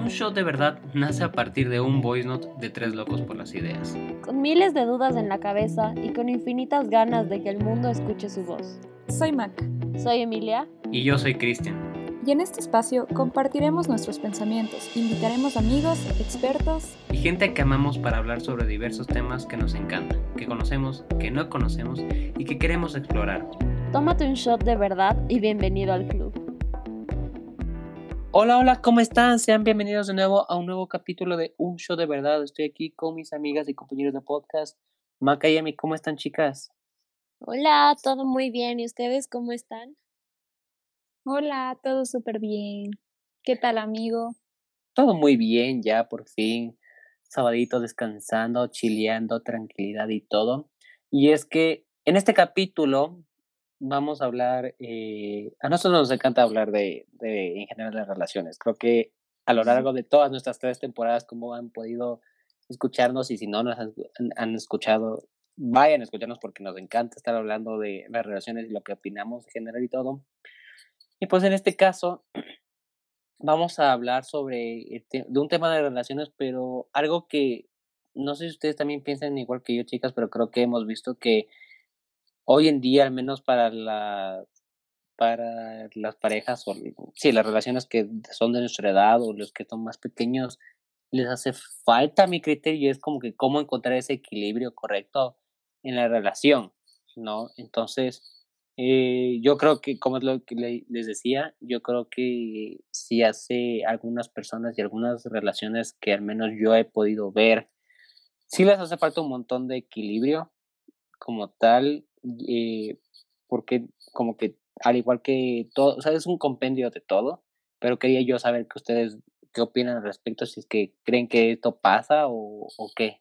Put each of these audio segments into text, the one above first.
Un show de verdad nace a partir de un voice note de tres locos por las ideas. Con miles de dudas en la cabeza y con infinitas ganas de que el mundo escuche su voz. Soy Mac. Soy Emilia. Y yo soy Cristian. Y en este espacio compartiremos nuestros pensamientos, invitaremos amigos, expertos y gente que amamos para hablar sobre diversos temas que nos encantan, que conocemos, que no conocemos y que queremos explorar. Tómate un shot de verdad y bienvenido al club. Hola, hola, ¿cómo están? Sean bienvenidos de nuevo a un nuevo capítulo de Un Show de Verdad. Estoy aquí con mis amigas y compañeros de podcast. Maca y Emi, ¿cómo están, chicas? Hola, todo muy bien. ¿Y ustedes cómo están? Hola, todo súper bien. ¿Qué tal, amigo? Todo muy bien, ya por fin. Sabadito descansando, chileando, tranquilidad y todo. Y es que en este capítulo vamos a hablar, eh, a nosotros nos encanta hablar de, de, en general, de relaciones. Creo que a lo largo de todas nuestras tres temporadas, como han podido escucharnos y si no nos han, escuchado, vayan a escucharnos porque nos encanta estar hablando de las relaciones y lo que opinamos en general y todo. Y pues en este caso vamos a hablar sobre de un tema de relaciones, pero algo que no sé si ustedes también piensan igual que yo, chicas, pero creo que hemos visto que hoy en día, al menos para la para las parejas o sí, las relaciones que son de nuestra edad o los que son más pequeños, les hace falta mi criterio, es como que cómo encontrar ese equilibrio correcto en la relación, ¿no? Entonces, eh, yo creo que, como es lo que les decía, yo creo que si hace algunas personas y algunas relaciones que al menos yo he podido ver, sí les hace falta un montón de equilibrio como tal, eh, porque como que al igual que todo, o sea, es un compendio de todo, pero quería yo saber que ustedes qué opinan al respecto, si es que creen que esto pasa o, o qué.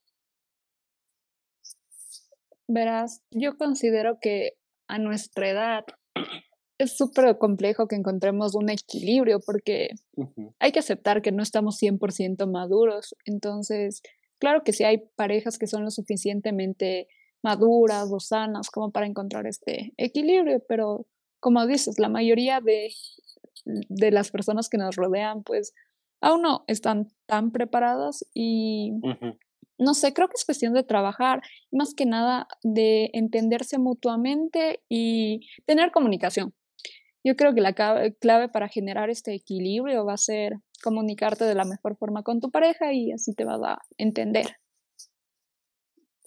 Verás, yo considero que a nuestra edad es súper complejo que encontremos un equilibrio porque hay que aceptar que no estamos 100% maduros. Entonces, claro que sí hay parejas que son lo suficientemente maduras o sanas como para encontrar este equilibrio, pero como dices, la mayoría de, de las personas que nos rodean pues aún no están tan preparadas y no sé, creo que es cuestión de trabajar, más que nada de entenderse mutuamente y tener comunicación. Yo creo que la clave para generar este equilibrio va a ser comunicarte de la mejor forma con tu pareja y así te vas a entender.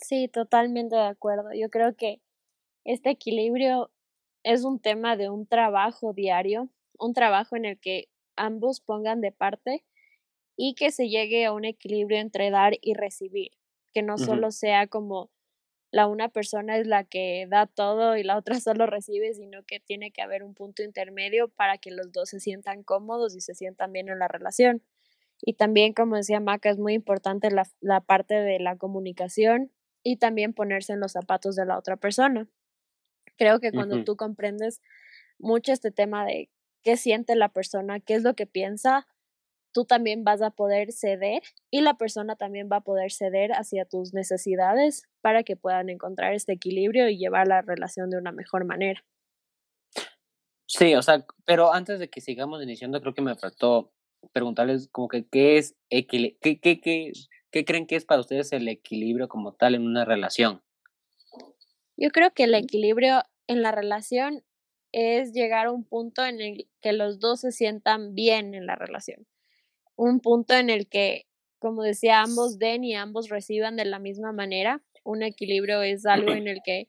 Sí, totalmente de acuerdo. Yo creo que este equilibrio es un tema de un trabajo diario, un trabajo en el que ambos pongan de parte y que se llegue a un equilibrio entre dar y recibir, que no solo sea como la una persona es la que da todo y la otra solo recibe, sino que tiene que haber un punto intermedio para que los dos se sientan cómodos y se sientan bien en la relación. Y también, como decía Maca, es muy importante la, la parte de la comunicación y también ponerse en los zapatos de la otra persona. Creo que cuando tú comprendes mucho este tema de qué siente la persona, qué es lo que piensa, tú también vas a poder ceder y la persona también va a poder ceder hacia tus necesidades para que puedan encontrar este equilibrio y llevar la relación de una mejor manera. Sí, o sea, pero antes de que sigamos iniciando, creo que me faltó preguntarles como que qué es equilibrio, qué, qué, qué, ¿Qué creen que es para ustedes el equilibrio como tal en una relación? Yo creo que el equilibrio en la relación es llegar a un punto en el que los dos se sientan bien en la relación. Un punto en el que, como decía, ambos den y ambos reciban de la misma manera. Un equilibrio es algo en el que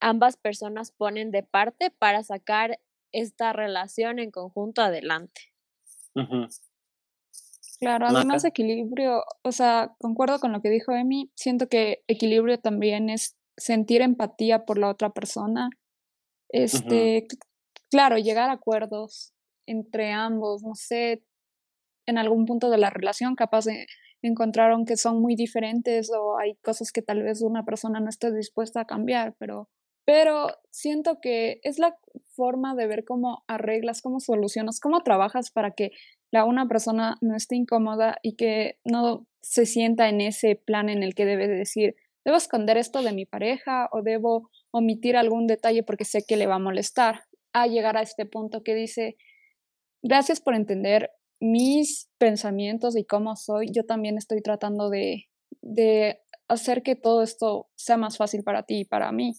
ambas personas ponen de parte para sacar esta relación en conjunto adelante. Claro, además equilibrio, o sea, concuerdo con lo que dijo Emi, siento que equilibrio también es sentir empatía por la otra persona. Este, claro, llegar a acuerdos entre ambos, no sé, en algún punto de la relación capaz de encontraron que son muy diferentes o hay cosas que tal vez una persona no esté dispuesta a cambiar, pero pero siento que es la forma de ver cómo arreglas, cómo solucionas, cómo trabajas para que la una persona no esté incómoda y que no se sienta en ese plan en el que debe decir, debo esconder esto de mi pareja o debo omitir algún detalle porque sé que le va a molestar, a llegar a este punto que dice, gracias por entender mis pensamientos y cómo soy, yo también estoy tratando de, de hacer que todo esto sea más fácil para ti y para mí.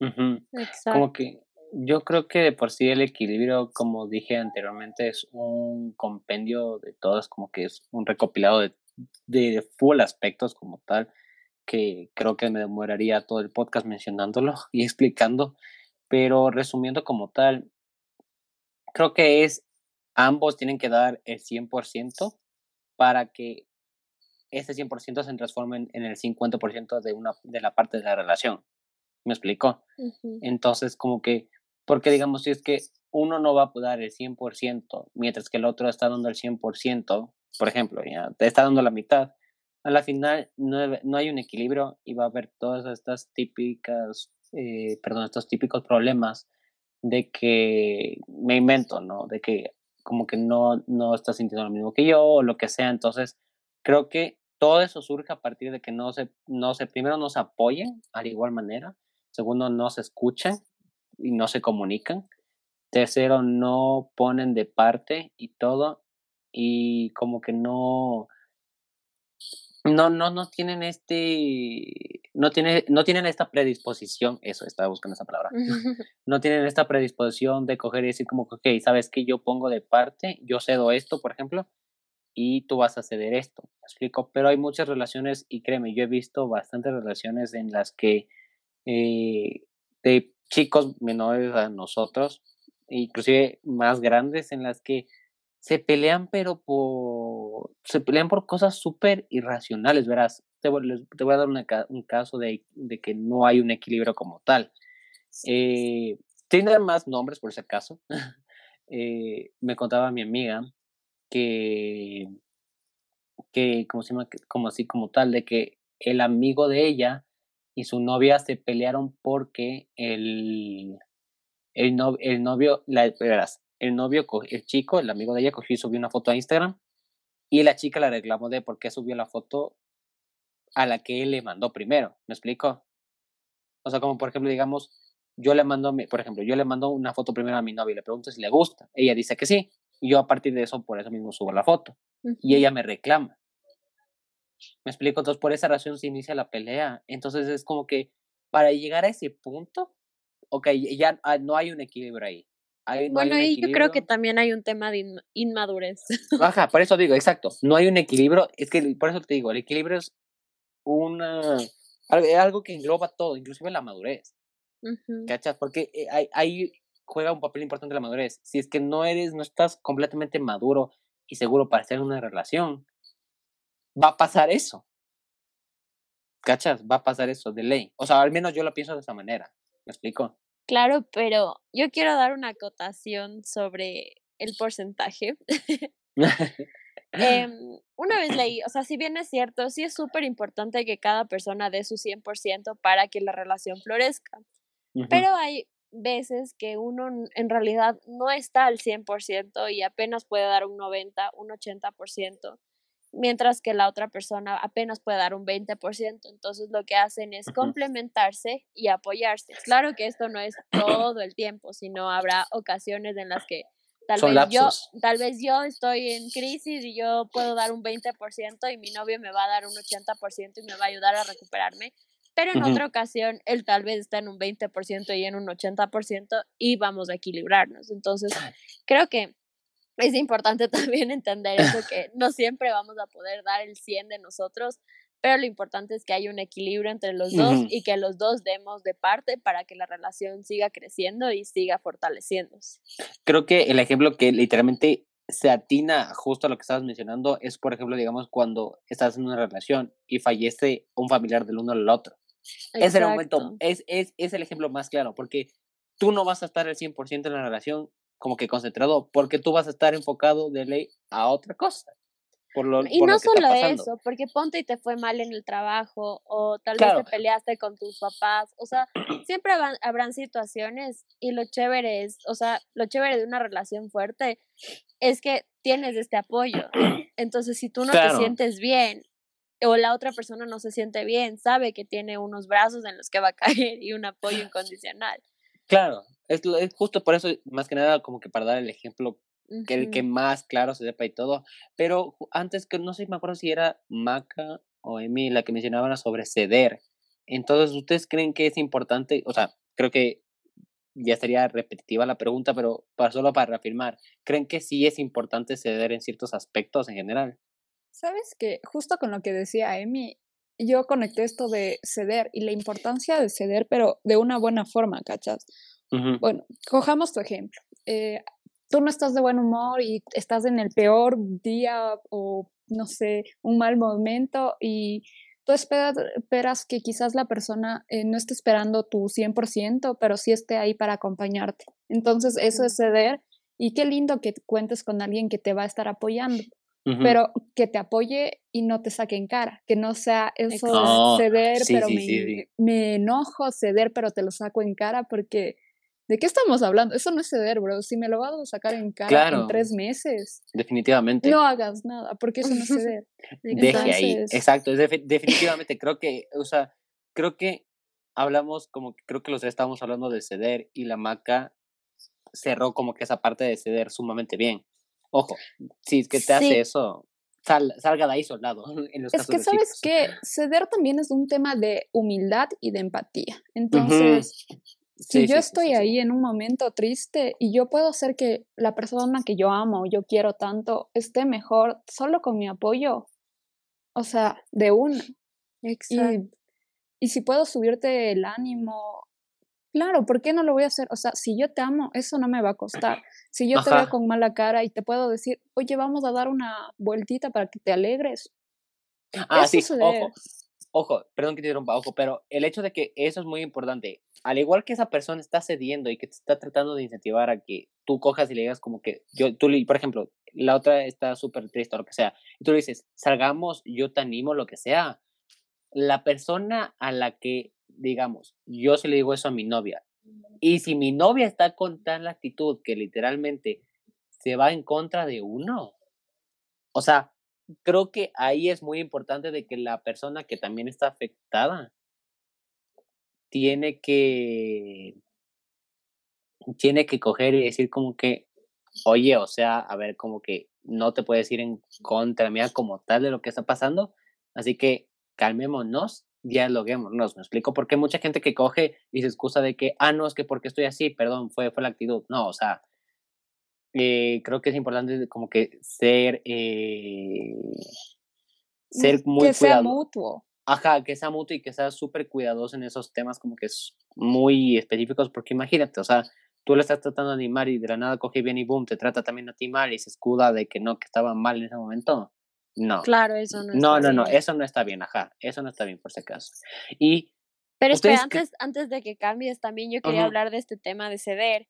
Exacto. Como que yo creo que de por sí el equilibrio, como dije anteriormente, es un compendio de todas, como que es un recopilado de, de full aspectos como tal, que creo que me demoraría todo el podcast mencionándolo y explicando, pero resumiendo como tal, creo que es ambos tienen que dar el 100% para que ese 100% se transforme en el 50% de, una, de la parte de la relación. ¿Me explicó? Entonces, como que, porque digamos, si es que uno no va a dar el 100%, mientras que el otro está dando el 100%, por ejemplo, ya está dando la mitad, a la final no, no hay un equilibrio y va a haber todas estas típicas, eh, perdón, estos típicos problemas de que me invento, ¿no? De que como que no, no estás sintiendo lo mismo que yo o lo que sea. Entonces, creo que todo eso surge a partir de que no se, no se, primero no se apoyen a igual manera, segundo no se escuchan y no se comunican, tercero no ponen de parte y todo, y como que no, no, no, no tienen este, no, tiene, no tienen esta predisposición, eso, estaba buscando esa palabra, no tienen esta predisposición de coger y decir como, ok, sabes que yo pongo de parte, yo cedo esto, por ejemplo, y tú vas a ceder esto, ¿me explico? Pero hay muchas relaciones, y créeme, yo he visto bastantes relaciones en las que eh, de chicos menores a nosotros, inclusive más grandes, en las que se pelean, pero por. se pelean por cosas súper irracionales, verás. Te, te, voy a dar un caso de, de, que no hay un equilibrio como tal. Eh, tiene más nombres por ese caso. eh, me contaba mi amiga que, que como, se llama? como así como tal, de que el amigo de ella y su novia se pelearon porque el, el, no, el novio, la, verás, el novio, el chico, el amigo de ella, cogió y subió una foto a Instagram y la chica la reclamó de por qué subió la foto a la que él le mandó primero. ¿Me explico? O sea, como por ejemplo, digamos, yo le mando, por ejemplo, yo le mando una foto primero a mi novia y le pregunto si le gusta. Ella dice que sí. Y yo a partir de eso, por eso mismo subo la foto. Y ella me reclama. ¿Me explico? Entonces, por esa razón se inicia la pelea. Entonces, es como que para llegar a ese punto, ok, ya ah, no hay un equilibrio ahí bueno, y yo creo que también hay un tema de inmadurez. Ajá, por eso digo, exacto. No hay un equilibrio. Es que por eso te digo, el equilibrio es una algo que engloba todo, inclusive la madurez. ¿Cachas? Porque eh, ahí, juega un papel importante la madurez. Si es que no eres, no estás completamente maduro y seguro para estar en una relación, va a pasar eso. ¿Cachas? Va a pasar eso de ley. O sea, al menos yo lo pienso de esa manera. ¿Me explico? Claro, pero yo quiero dar una acotación sobre el porcentaje. Em, una vez leí, o sea, si bien es cierto, sí es súper importante que cada persona dé su 100% para que la relación florezca, pero hay veces que uno en realidad no está al 100% y apenas puede dar un 90, un 80% mientras que la otra persona apenas puede dar un 20%. Entonces lo que hacen es complementarse y apoyarse. Claro que esto no es todo el tiempo, sino habrá ocasiones en las que tal vez yo tal vez yo estoy en crisis y yo puedo dar un 20% y mi novio me va a dar un 80% y me va a ayudar a recuperarme. Pero en otra ocasión, él tal vez está en un 20% y en un 80% y vamos a equilibrarnos. Entonces, creo que es importante también entender eso, que no siempre vamos a poder dar el 100 de nosotros, pero lo importante es que hay un equilibrio entre los dos y que los dos demos de parte para que la relación siga creciendo y siga fortaleciéndose. Creo que el ejemplo que literalmente se atina justo a lo que estabas mencionando es, por ejemplo, digamos, cuando estás en una relación y fallece un familiar del uno al otro. Es el momento, es, es, es el ejemplo más claro, porque tú no vas a estar al 100% en la relación como que concentrado, porque tú vas a estar enfocado de ley a otra cosa. Por lo, y no solo eso, porque ponte y te fue mal en el trabajo o tal vez te peleaste con tus papás, o sea, siempre habrán situaciones y lo chévere es, o sea, lo chévere de una relación fuerte es que tienes este apoyo. Entonces, si tú no te sientes bien o la otra persona no se siente bien, sabe que tiene unos brazos en los que va a caer y un apoyo incondicional. Claro, es, es, justo por eso, más que nada, como que para dar el ejemplo que el que más claro se sepa y todo. Pero antes que no sé, me acuerdo si era Maca o Emi la que mencionaban sobre ceder. Entonces, ¿ustedes creen que es importante? O sea, creo que ya sería repetitiva la pregunta, pero para, solo para reafirmar, ¿creen que sí es importante ceder en ciertos aspectos en general? Sabes que justo con lo que decía Emi, yo conecté esto de ceder y la importancia de ceder, pero de una buena forma, ¿cachas? Bueno, cojamos tu ejemplo. Eh, tú no estás de buen humor y estás en el peor día o, no sé, un mal momento y tú esperas, que quizás la persona eh, no esté esperando tu 100%, pero sí esté ahí para acompañarte. Entonces, eso es ceder y qué lindo que cuentes con alguien que te va a estar apoyando. Pero que te apoye y no te saque en cara, que no sea eso oh, ceder, pero me, me enojo, ceder, pero te lo saco en cara porque ¿De qué estamos hablando? Eso no es ceder, bro. Si me lo vas a sacar en cara en tres meses. Definitivamente. No hagas nada, porque eso no es ceder. Deje ahí. Exacto. definitivamente creo que, o sea, creo que hablamos como que creo que los dos estamos hablando de ceder y la maca cerró como que esa parte de ceder sumamente bien. Ojo, si es que te hace eso, salga de ahí soldado. es que sabes que ceder también es un tema de humildad y de empatía. Entonces, si yo estoy ahí en un momento triste y yo puedo hacer que la persona que yo amo, yo quiero tanto, esté mejor solo con mi apoyo, o sea, de una. Exacto. Y, si puedo subirte el ánimo, claro, ¿por qué no lo voy a hacer? O sea, si yo te amo, eso no me va a costar. Si yo te veo con mala cara y te puedo decir, oye, vamos a dar una vueltita para que te alegres. Ah, sí, ojo. Ojo, perdón que te interrumpa, ojo, pero el hecho de que eso es muy importante al igual que esa persona está cediendo y que te está tratando de incentivar a que tú cojas y le digas como que yo, tú, por ejemplo, la otra está súper triste o lo que sea, y tú le dices, salgamos, yo te animo, lo que sea. La persona a la que, digamos, yo se le digo eso a mi novia, y si mi novia está con tal actitud que literalmente se va en contra de uno, o sea, creo que ahí es muy importante de que la persona que también está afectada tiene que tiene que coger y decir como que, oye, o sea, a ver, como que no te puedes ir en contra mía como tal de lo que está pasando, así que calmémonos, dialoguémonos, me explico, porque mucha gente que coge y se excusa de que, ah, no, es que porque estoy así, perdón, fue, fue la actitud, no, o sea, eh, creo que es importante como que ser, eh, ser muy que sea mutuo. Ajá, que sea mutuo y que sea súper cuidadoso en esos temas como que es muy específicos, porque imagínate, o sea, tú le estás tratando de animar y de la nada coge bien y boom, te trata también a ti mal y se escuda de que no, que estaba mal en ese momento. No. Claro, eso no No, no, no, eso no está bien, ajá, eso no está bien por si acaso. Y... Pero espera, antes, antes de que cambies, también yo quería hablar de este tema de ceder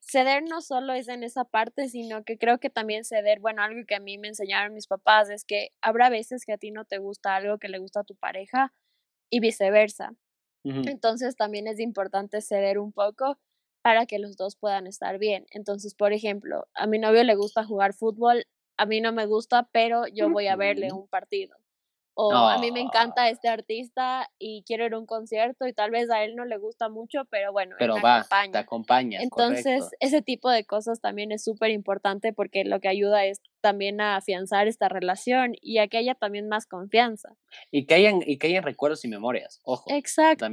ceder no solo es en esa parte, sino que creo que también ceder, bueno, algo que a mí me enseñaron mis papás es que habrá veces que a ti no te gusta algo que le gusta a tu pareja y viceversa. Entonces también es importante ceder un poco para que los dos puedan estar bien. Entonces, por ejemplo, a mi novio le gusta jugar fútbol, a mí no me gusta, pero yo voy a verle un partido o a mí me encanta este artista y quiero ir a un concierto y tal vez a él no le gusta mucho, pero bueno, pero va, acompaña. te acompaña. Entonces, ese tipo de cosas también es súper importante porque lo que ayuda es también a afianzar esta relación y a que haya también más confianza. Y que hayan, y que hayan recuerdos y memorias, ojo. Exacto.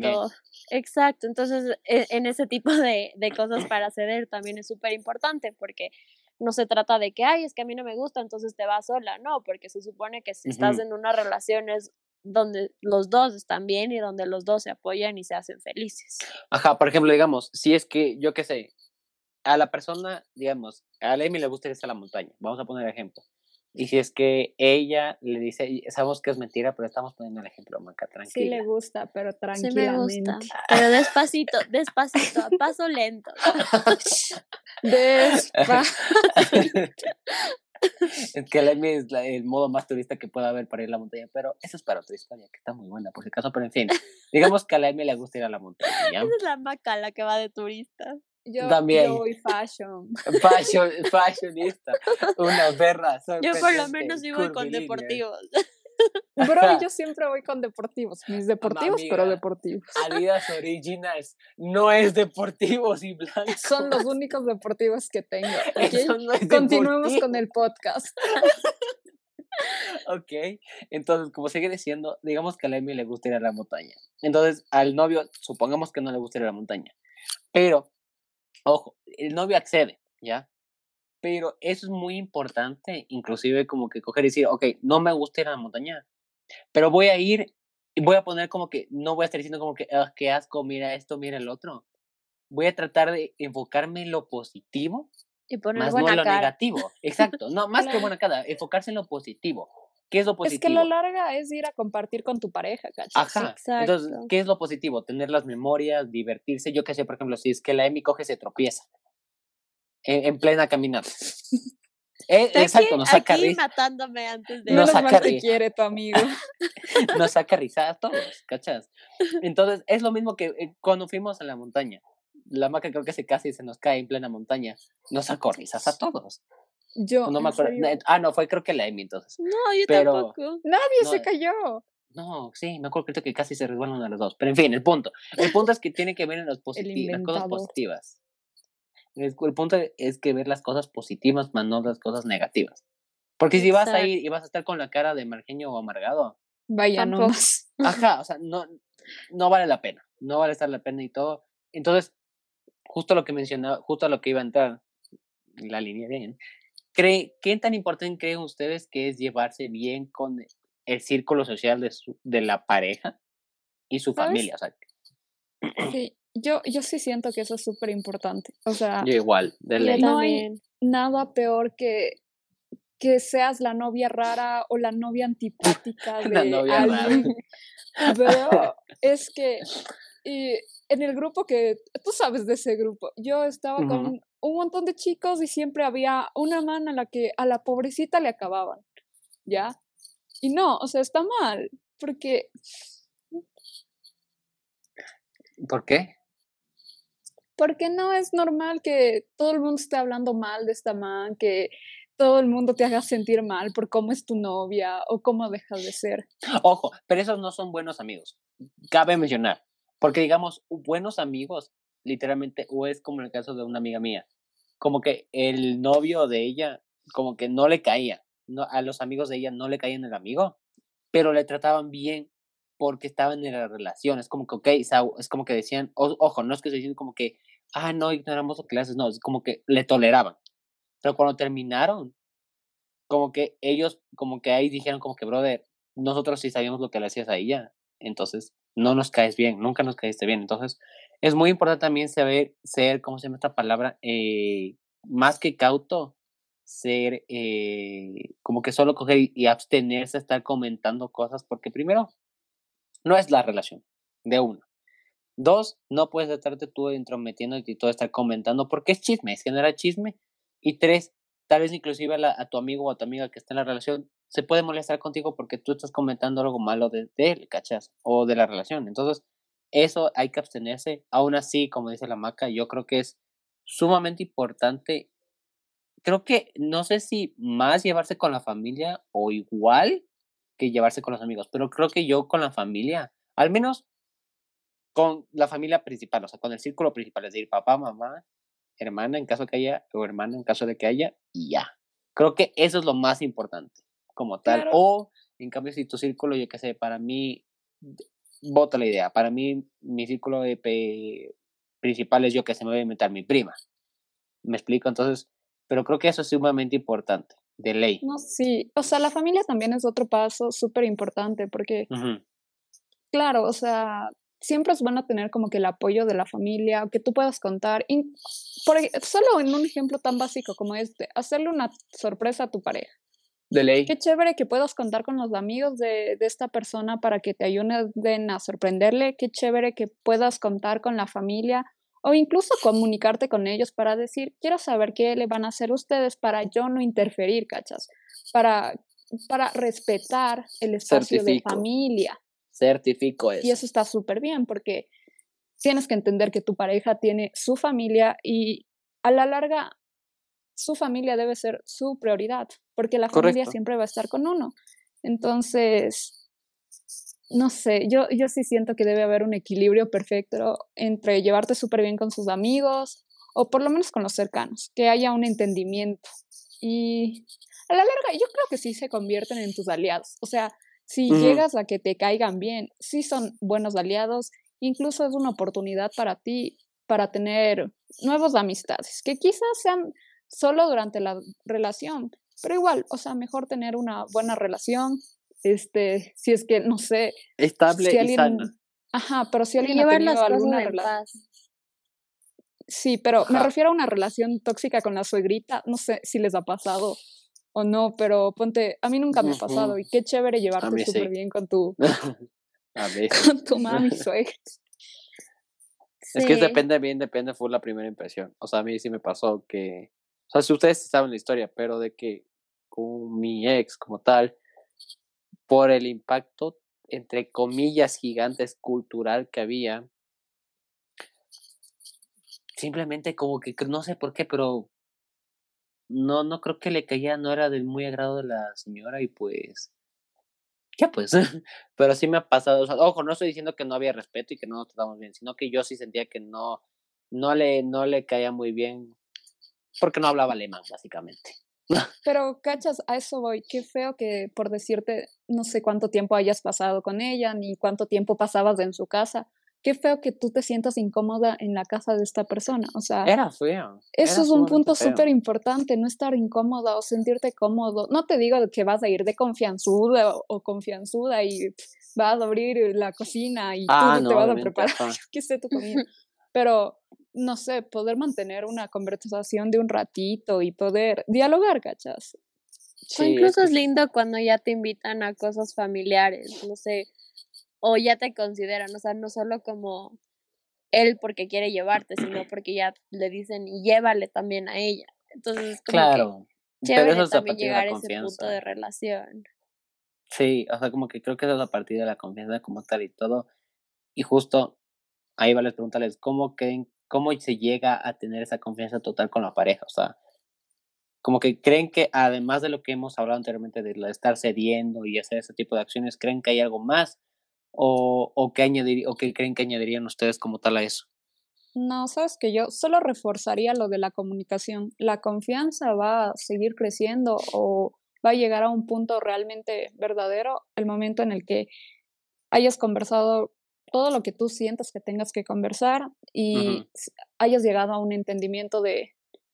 Exacto, entonces e, en ese tipo de, de cosas para ceder también es súper importante porque no se trata de que, ay, es que a mí no me gusta, entonces te vas sola, no, porque se supone que si estás en una relación es donde los dos están bien y donde los dos se apoyan y se hacen felices. Ajá, por ejemplo, digamos, si es que, yo qué sé, a la persona, digamos, a Amy le gusta irse a la montaña, vamos a poner ejemplo. Y si es que ella le dice, sabemos que es mentira, pero estamos poniendo el ejemplo, Maca, tranquila. Sí le gusta, pero tranquilamente. Sí me gusta, pero despacito, despacito, a paso lento. despacito. es que la es el modo más turista que pueda haber para ir a la montaña, pero eso es para otra historia, que está muy buena, por si acaso, pero en fin, digamos que a la Emi le gusta ir a la montaña. Esa es la Maca la que va de turista. Yo, También. yo voy fashion. fashion. Fashionista. Una perra. Yo por lo menos vivo con deportivos. Bro, yo siempre voy con deportivos. Mis deportivos, pero deportivos. Adidas Originals no es deportivos y blancos. Son los únicos deportivos que tengo. Continuemos con el podcast. ok, entonces, como sigue diciendo, digamos que a la Emi le gusta ir a la montaña. Entonces, al novio, supongamos que no le gusta ir a la montaña. Pero, ojo, el novio accede, ¿ya? Pero eso es muy importante, inclusive como que coger y decir, ok, no me gusta ir a la montaña, pero voy a ir y voy a poner como que, no voy a estar diciendo como que, ah, qué asco, mira esto, mira el otro. Voy a tratar de enfocarme en lo positivo y poner más buena no en lo cara. negativo. Exacto, no, más que buena cara, enfocarse en lo positivo. ¿Qué es lo positivo? Es que la larga es ir a compartir con tu pareja, ¿cachai? Ajá. Entonces, ¿qué es lo positivo? Tener las memorias, divertirse. Yo qué sé, por ejemplo, si es que la Emi coge, se tropieza en, en plena caminata. Eh, exacto, nos saca aquí risa. matándome antes de Nos saca te quiere tu amigo. nos saca risa a todos, ¿cachas? Entonces, es lo mismo que eh, cuando fuimos a la montaña. La maca creo que se casi se nos cae en plena montaña. Nos sacó risas a todos. Yo, No me ¿en acuerdo. serio? Ah, no, fue creo que la Emi entonces. No, yo Pero- tampoco. Nadie No, se cayó. No, sí, me acuerdo que casi se resbalan a los dos. Pero en fin, el punto. El punto es que tiene que ver en los positi- las cosas positivas. El, el punto es que ver las cosas positivas más no las cosas negativas. Porque si vas a Exacto. ir y vas a estar con la cara de margeño o amargado, Vaya, nomás. ajá, o sea, no, no vale la pena. No vale estar la pena y todo. Entonces, justo lo que mencionaba, justo a lo que iba a entrar, la línea bien. ¿Cree, ¿Qué tan importante creen ustedes que es llevarse bien con el círculo social de, su, de la pareja y su ¿Sabes? familia? O sea, Sí, yo, yo sí siento que eso es súper importante. O sea, yo igual, de ley. no hay- nada peor que que seas la novia rara o la novia antipática de La novia rara. alguien. Pero es que y en el grupo que tú sabes de ese grupo, yo estaba Ujú. con un montón de chicos y siempre había una man a la que a la pobrecita le acababan, ¿ya? Y no, o sea, está mal, porque ¿Por qué? porque no es normal que todo el mundo esté hablando mal de esta man, que todo el mundo te haga sentir mal por cómo es tu novia o cómo dejas de ser. Ojo, pero esos no son buenos amigos. Cabe mencionar. Porque digamos, buenos amigos, literalmente, o es como en el caso de una amiga mía, como que el novio de ella, como que no le caía. No, a los amigos de ella no le caían el amigo, pero le trataban bien porque estaban en la relación. Es como que, ok, es como que decían, o- ojo, no es que se dicen como que, ah, no, ignoramos haces, no, es como que le toleraban. Pero cuando terminaron, como que ellos, como que ahí dijeron como que, brother, nosotros sí sabíamos lo que le hacías a ella, entonces no nos caes bien, nunca nos caíste bien. Entonces, es muy importante también saber ser, ¿cómo se llama esta palabra? Eh, más que cauto, ser eh, como que solo coger y, y abstenerse a estar comentando cosas, porque primero, no es la relación, de uno. Dos, no puedes estarte tú entrometiendo y todo estar comentando, porque es chisme, es genera chisme. Y tres, tal vez inclusive a, a tu amigo o a tu amiga que está en la relación se puede molestar contigo porque tú estás comentando algo malo de, de él, ¿cachas? O de la relación. Entonces, eso hay que abstenerse. Aún así, como dice la maca, yo creo que es sumamente importante. Creo que no sé si más llevarse con la familia o igual que llevarse con los amigos, pero creo que yo con la familia, al menos con la familia principal, o sea, con el círculo principal, es decir, papá, mamá, hermana en caso que haya, o hermano en caso de que haya, y ya. Creo que eso es lo más importante, como tal. Claro. O, en cambio, si tu círculo, yo qué sé, para mí, vota la idea, para mí, mi círculo de principal es yo que se me voy a inventar mi prima. ¿Me explico? Entonces, pero creo que eso es sumamente importante, de ley. No, sí, o sea, la familia también es otro paso súper importante porque, claro, o sea, siempre es bueno tener como que el apoyo de la familia, que tú puedas contar, y por, solo en un ejemplo tan básico como este, hacerle una sorpresa a tu pareja. De ley. Qué chévere que puedas contar con los amigos de, de esta persona para que te ayuden a sorprenderle. Qué chévere que puedas contar con la familia o incluso comunicarte con ellos para decir, quiero saber qué le van a hacer ustedes para yo no interferir, ¿cachas? Para, para respetar el espacio Certifico. de familia. Certifico eso. Y eso está súper bien porque tienes que entender que tu pareja tiene su familia y a la larga su familia debe ser su prioridad porque la familia siempre va a estar con uno. Entonces, no sé, yo, yo sí siento que debe haber un equilibrio perfecto entre llevarte súper bien con sus amigos o por lo menos con los cercanos, que haya un entendimiento. Y a la larga, yo creo que sí se convierten en tus aliados. O sea, si llegas a que te caigan bien, sí son buenos aliados, incluso es una oportunidad para ti para tener nuevas amistades, que quizás sean solo durante la relación, pero igual, o sea, mejor tener una buena relación, este, si es que, no sé. Estable y sana. Ajá, pero si alguien ha tenido alguna relación. Sí, pero me refiero a una relación tóxica con la suegrita, no sé si les ha pasado o no, pero ponte, a mí nunca me ha pasado y qué chévere llevarte súper bien con tu, con tu mami suegra. Es que depende bien, depende, fue la primera impresión. O sea, a mí sí me pasó que, o sea, si ustedes saben la historia, pero de que con mi ex como tal, por el impacto, entre comillas, gigantes cultural que había, simplemente como que no sé por qué, pero no, no creo que le caía, no era del muy agrado de la señora y pues ya pues, pero sí me ha pasado, ojo, no estoy diciendo que no había respeto y que no nos tratamos bien, sino que yo sí sentía que no, no le, no le caía muy bien, porque no hablaba alemán, básicamente. Pero, cachas, a eso voy, qué feo que por decirte, no sé cuánto tiempo hayas pasado con ella, ni cuánto tiempo pasabas en su casa, qué feo que tú te sientas incómoda en la casa de esta persona. O sea, era feo. Eso es un punto súper importante, no estar incómoda o sentirte cómodo. No te digo que vas a ir de confianzuda o, confianzuda y vas a abrir la cocina y ah, tú te vas a preparar, qué sé, tu comida. Pero, no sé, poder mantener una conversación de un ratito y poder dialogar, ¿cachas? o incluso es lindo cuando ya te invitan a cosas familiares, no sé, o ya te consideran, o sea, no solo como él porque quiere llevarte, sino porque ya le dicen y llévale también a ella. Entonces, como claro, que pero eso también llegar a ese punto de relación. Sí, o sea, como que creo que eso es a partir de la confianza como tal y todo. Y justo ahí vale preguntarles cómo creen, cómo se llega a tener esa confianza total con la pareja, o sea, como que creen que además de lo que hemos hablado anteriormente de estar cediendo y hacer ese tipo de acciones, creen que hay algo más o, o, qué añadir, o qué creen que añadirían ustedes como tal a eso? No, sabes que yo solo reforzaría lo de la comunicación. La confianza va a seguir creciendo o va a llegar a un punto realmente verdadero el momento en el que hayas conversado todo lo que tú sientas que tengas que conversar y hayas llegado a un entendimiento de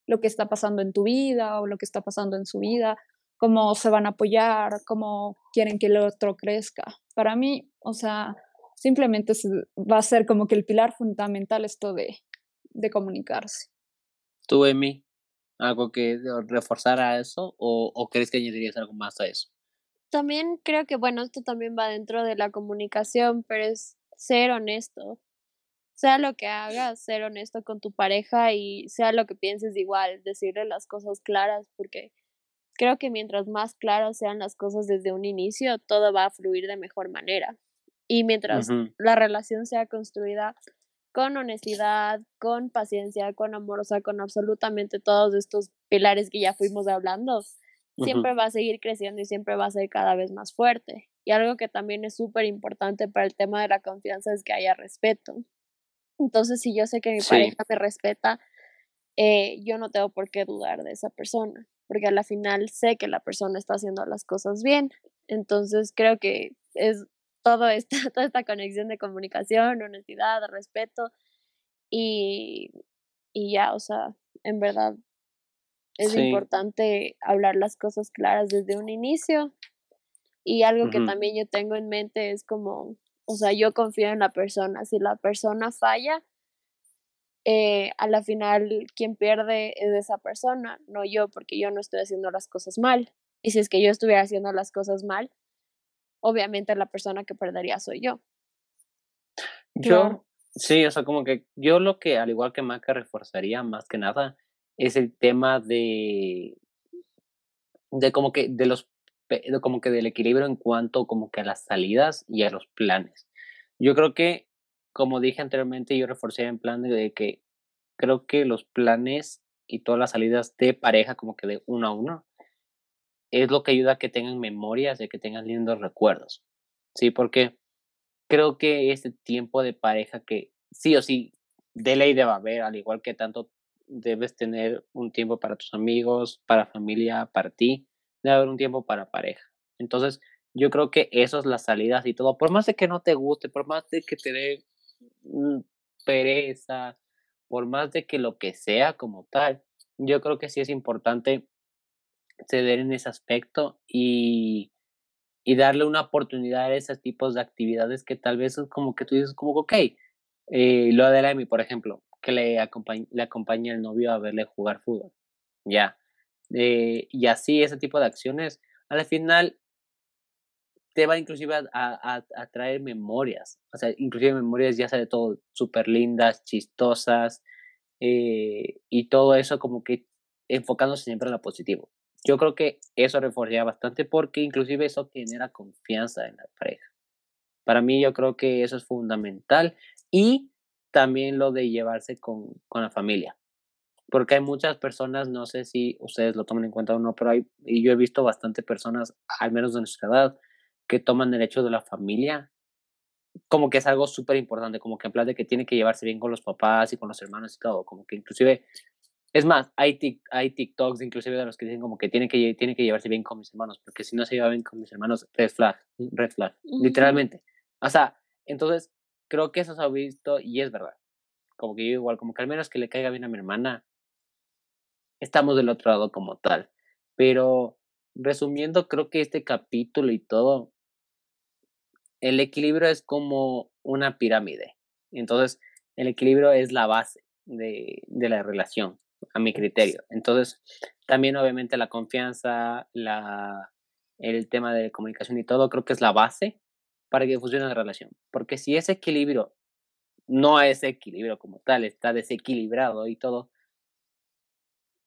lo que está pasando en tu vida o lo que está pasando en su vida, cómo se van a apoyar, cómo quieren que el otro crezca. Para mí, o sea, simplemente va a ser como que el pilar fundamental esto de, de comunicarse. ¿Tú, Emi, algo que reforzar a eso o, o crees que añadirías algo más a eso? También creo que, bueno, esto también va dentro de la comunicación, pero es ser honesto. Sea lo que hagas, ser honesto con tu pareja y sea lo que pienses igual, decirle las cosas claras, porque Creo que mientras más claras sean las cosas desde un inicio, todo va a fluir de mejor manera. Y mientras la relación sea construida con honestidad, con paciencia, con amor, o sea, con absolutamente todos estos pilares que ya fuimos hablando, siempre va a seguir creciendo y siempre va a ser cada vez más fuerte. Y algo que también es súper importante para el tema de la confianza es que haya respeto. Entonces, si yo sé que mi pareja me respeta, eh, yo no tengo por qué dudar de esa persona porque a la final sé que la persona está haciendo las cosas bien. Entonces creo que es todo esta, toda esta conexión de comunicación, honestidad, respeto y, y ya, o sea, en verdad es importante hablar las cosas claras desde un inicio. Y algo que también yo tengo en mente es como, o sea, yo confío en la persona. Si la persona falla, eh, a la final quien pierde es esa persona, no yo, porque yo no estoy haciendo las cosas mal. Y si es que yo estuviera haciendo las cosas mal, obviamente la persona que perdería soy yo. Yo, sí, o sea, como que yo lo que, al igual que Maca, reforzaría más que nada es el tema de, de como que, de los, como que del equilibrio en cuanto como que a las salidas y a los planes. Yo creo que como dije anteriormente, yo reforcé en plan de que creo que los planes y todas las salidas de pareja, como que de uno a uno, es lo que ayuda a que tengan memorias, y que tengan lindos recuerdos. Sí, porque creo que este tiempo de pareja que sí o sí de ley debe haber, al igual que tanto debes tener un tiempo para tus amigos, para familia, para ti, debe haber un tiempo para pareja. Entonces, yo creo que eso es las salidas y todo. Por más de que no te guste, por más de que te dé mm, pereza, por más de que lo que sea como tal, yo creo que sí es importante ceder en ese aspecto y, y darle una oportunidad a esos tipos de actividades que tal vez es como que tú dices como, ok, eh, lo de Emi, por ejemplo, que le, acompaña, le el novio a verle jugar fútbol, ya. Y así ese tipo de acciones, al final te va inclusive a, a, a, traer memorias, o sea, inclusive memorias ya sea de todo súper lindas, chistosas, eh, y todo eso como que enfocándose siempre en lo positivo. Yo creo que eso reforzaría bastante porque inclusive eso genera confianza en la pareja. Para mí yo creo que eso es fundamental y también lo de llevarse con, con la familia. Porque hay muchas personas, no sé si ustedes lo toman en cuenta o no, pero hay, y yo he visto bastante personas, al menos de nuestra edad, que toman el hecho de la familia como que es algo súper importante, como que en plan de que tiene que llevarse bien con los papás y con los hermanos y todo, como que inclusive, es más, hay, hay TikToks inclusive de los que dicen como que tiene que, tiene que llevarse bien con mis hermanos, porque si no se lleva bien con mis hermanos, red flag, red flag, literalmente. O sea, entonces, creo que eso se ha visto y es verdad. Como que yo igual, como que al menos que le caiga bien a mi hermana, estamos del otro lado como tal. Pero resumiendo, creo que este capítulo y todo el equilibrio es como una pirámide. Entonces, el equilibrio es la base de, de la relación, a mi criterio. Entonces, también obviamente la confianza, la, el tema de comunicación y todo, creo que es la base para que funcione la relación. Porque si ese equilibrio no es equilibrio como tal, está desequilibrado y todo,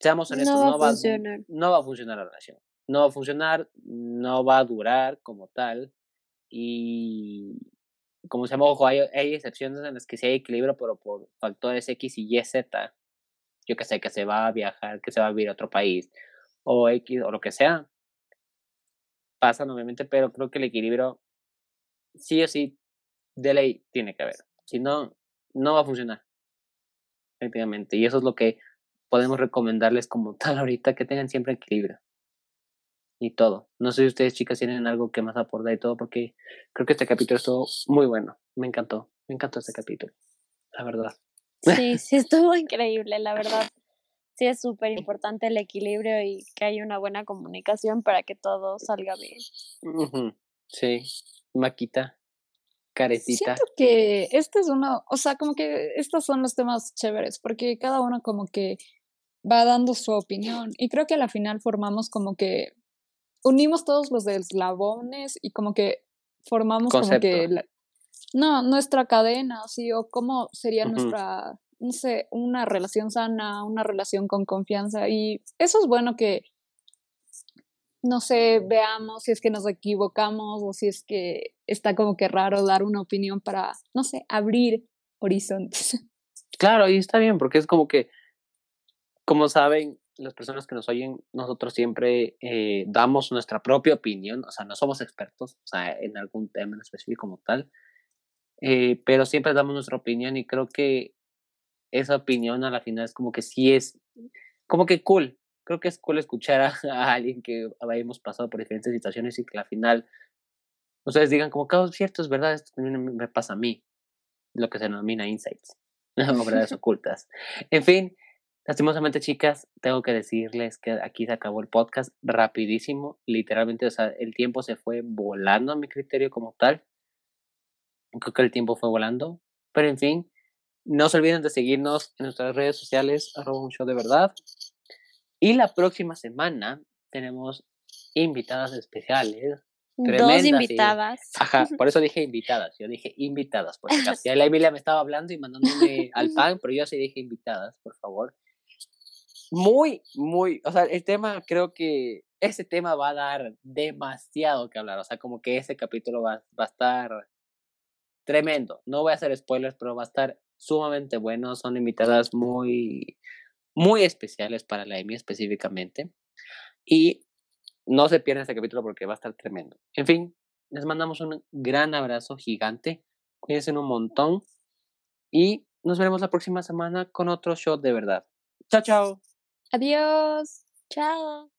seamos honestos, no va, a funcionar. no va a funcionar la relación. No va a funcionar, no va a durar como tal y como se llama, ojo, hay, hay, excepciones en las que sí hay equilibrio, pero por factores X y Y, Z, yo que sé, que se va a viajar, que se va a vivir a otro país, o X, o lo que sea, pasan obviamente, pero creo que el equilibrio sí o sí de ley tiene que haber. Si no, no va a funcionar. Efectivamente. Y eso es lo que podemos recomendarles como tal ahorita, que tengan siempre equilibrio y todo. No sé si ustedes, chicas, tienen algo que más aportar y todo, porque creo que este capítulo estuvo muy bueno. Me encantó, me encantó este capítulo, la verdad. Sí, sí, estuvo increíble, la verdad. Sí, es súper importante el equilibrio y que haya una buena comunicación para que todo salga bien. Sí, Maquita, carecita. Siento que este es uno, o sea, como que estos son los temas chéveres, porque cada uno como que va dando su opinión y creo que a la final formamos como que unimos todos los eslabones y como que formamos como que no, nuestra cadena, así, o cómo sería nuestra, no sé, una relación sana, una relación con confianza. Y eso es bueno que, no sé, veamos si es que nos equivocamos o si es que está como que raro dar una opinión para, no sé, abrir horizontes. Claro, y está bien, porque es como que, como saben, las personas que nos oyen, nosotros siempre eh, damos nuestra propia opinión, o sea, no somos expertos, o sea, en algún tema en específico como tal, eh, pero siempre damos nuestra opinión y creo que esa opinión a la final es como que sí es, como que cool, creo que es cool escuchar a, alguien que hayamos pasado por diferentes situaciones y que al final ustedes digan como que oh, cierto, es verdad, esto también me pasa a mí, lo que se denomina insights, verdades ocultas. En fin, Lastimosamente, chicas, tengo que decirles que aquí se acabó el podcast rapidísimo. Literalmente, o sea, el tiempo se fue volando a mi criterio como tal. Creo que el tiempo fue volando. Pero en fin, no se olviden de seguirnos en nuestras redes sociales, arroba un show de verdad. Y la próxima semana tenemos invitadas especiales. Dos invitadas. Ajá, por eso dije invitadas. Yo dije invitadas, porque la Emilia me estaba hablando y mandándome al pan, pero yo sí dije invitadas, por favor muy, muy, o sea, el tema, creo que ese tema va a dar demasiado que hablar, o sea, como que ese capítulo va, va a estar tremendo. No voy a hacer spoilers, pero va a estar sumamente bueno. Son invitadas muy, muy especiales para la EMI específicamente. Y no se pierda este capítulo porque va a estar tremendo. En fin, les mandamos un gran abrazo gigante. Cuídense un montón. Y nos veremos la próxima semana con otro show de verdad. Chao, chao. Adiós. Chao.